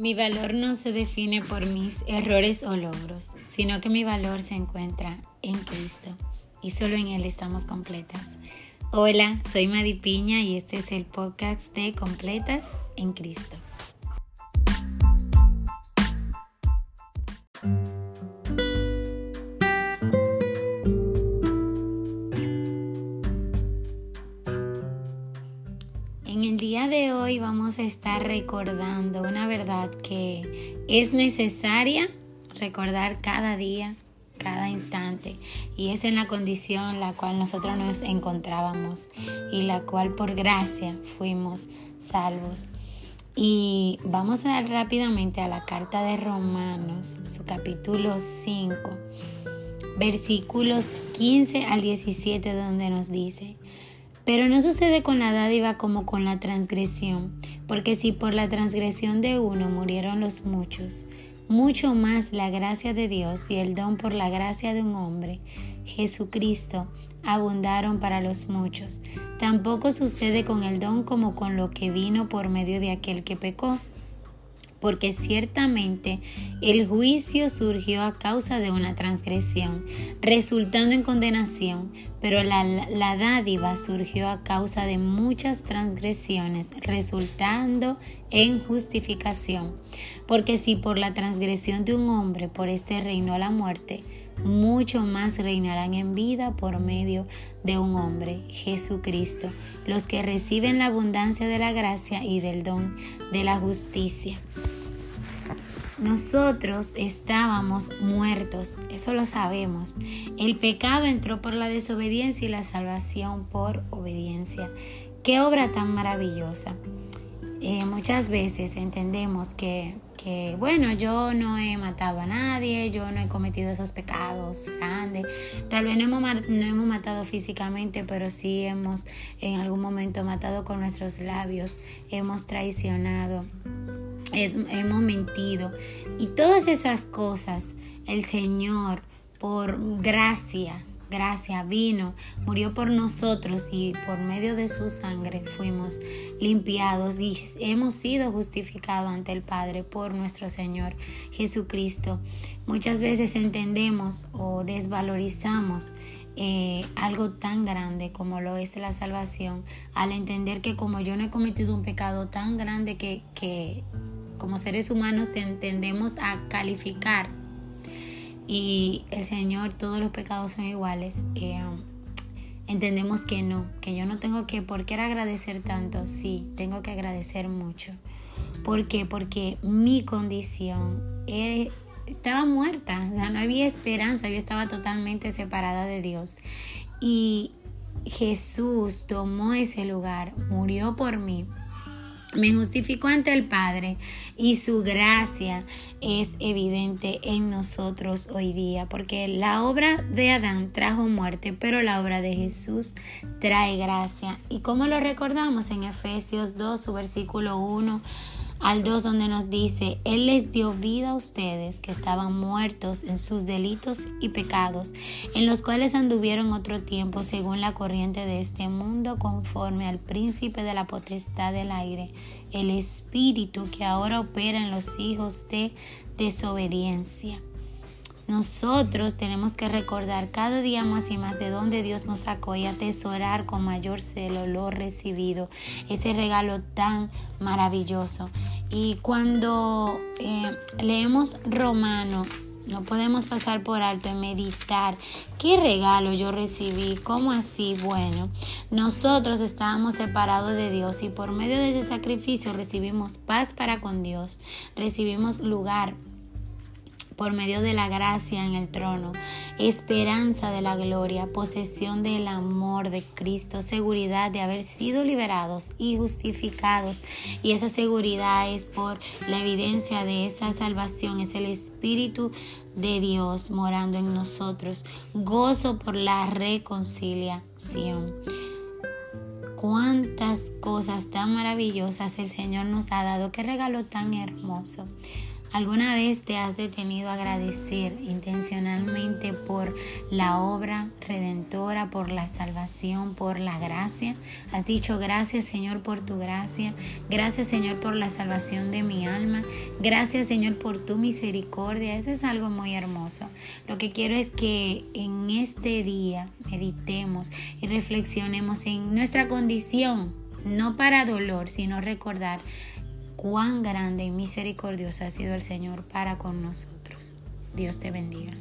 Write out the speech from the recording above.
Mi valor no se define por mis errores o logros, sino que mi valor se encuentra en Cristo y solo en Él estamos completas. Hola, soy Madi Piña y este es el podcast de Completas en Cristo. En el día de hoy vamos a estar recordando una verdad que es necesaria recordar cada día, cada instante, y es en la condición en la cual nosotros nos encontrábamos y la cual por gracia fuimos salvos. Y vamos a dar rápidamente a la carta de Romanos, su capítulo 5, versículos 15 al 17, donde nos dice, pero no sucede con la dádiva como con la transgresión, porque si por la transgresión de uno murieron los muchos, mucho más la gracia de Dios y el don por la gracia de un hombre, Jesucristo, abundaron para los muchos. Tampoco sucede con el don como con lo que vino por medio de aquel que pecó porque ciertamente el juicio surgió a causa de una transgresión, resultando en condenación, pero la, dádiva surgió a causa de muchas transgresiones, resultando en justificación. Porque si por la transgresión de un hombre por este reinó la muerte, mucho más reinarán en vida por medio de un hombre, Jesucristo, los que reciben la abundancia de la gracia y del don de la justicia. Nosotros estábamos muertos, eso lo sabemos. El pecado entró por la desobediencia y la salvación por obediencia. Qué obra tan maravillosa. Eh, muchas veces entendemos que, que, bueno, yo no he matado a nadie, yo no he cometido esos pecados grandes. Tal vez no hemos, no hemos matado físicamente, pero sí hemos en algún momento matado con nuestros labios, hemos traicionado hemos mentido. Y todas esas cosas, el Señor, por gracia, gracia vino, murió por nosotros y por medio de su sangre fuimos limpiados y hemos sido justificados ante el Padre por nuestro Señor Jesucristo. Muchas veces entendemos o desvalorizamos eh, algo tan grande como lo es la salvación al entender que como yo no he cometido un pecado tan grande que, que como seres humanos tendemos a calificar y el Señor, todos los pecados son iguales. Eh, entendemos que no, que yo no tengo que, ¿por qué agradecer tanto? Sí, tengo que agradecer mucho. ¿Por qué? Porque mi condición estaba muerta, o sea, no había esperanza, yo estaba totalmente separada de Dios. Y Jesús tomó ese lugar, murió por mí me justificó ante el Padre y su gracia es evidente en nosotros hoy día, porque la obra de Adán trajo muerte, pero la obra de Jesús trae gracia. ¿Y como lo recordamos en Efesios 2, su versículo 1? Al 2 donde nos dice, Él les dio vida a ustedes que estaban muertos en sus delitos y pecados, en los cuales anduvieron otro tiempo según la corriente de este mundo, conforme al príncipe de la potestad del aire, el espíritu que ahora opera en los hijos de desobediencia nosotros tenemos que recordar cada día más y más de dónde Dios nos sacó y atesorar con mayor celo lo recibido, ese regalo tan maravilloso. Y cuando eh, leemos Romano, no podemos pasar por alto en meditar qué regalo yo recibí, cómo así, bueno, nosotros estábamos separados de Dios y por medio de ese sacrificio recibimos paz para con Dios, recibimos lugar por medio de la gracia en el trono, esperanza de la gloria, posesión del amor de Cristo, seguridad de haber sido liberados y justificados. Y esa seguridad es por la evidencia de esa salvación, es el Espíritu de Dios morando en nosotros, gozo por la reconciliación. Cuántas cosas tan maravillosas el Señor nos ha dado, qué regalo tan hermoso ¿Alguna vez te has detenido a agradecer intencionalmente por la obra redentora, por la salvación, por la gracia? Has dicho gracias Señor por tu gracia, gracias Señor por la salvación de mi alma, gracias Señor por tu misericordia. Eso es algo muy hermoso. Lo que quiero es que en este día meditemos y reflexionemos en nuestra condición, no para dolor, sino recordar cuán grande y misericordioso ha sido el Señor para con nosotros. Dios te bendiga.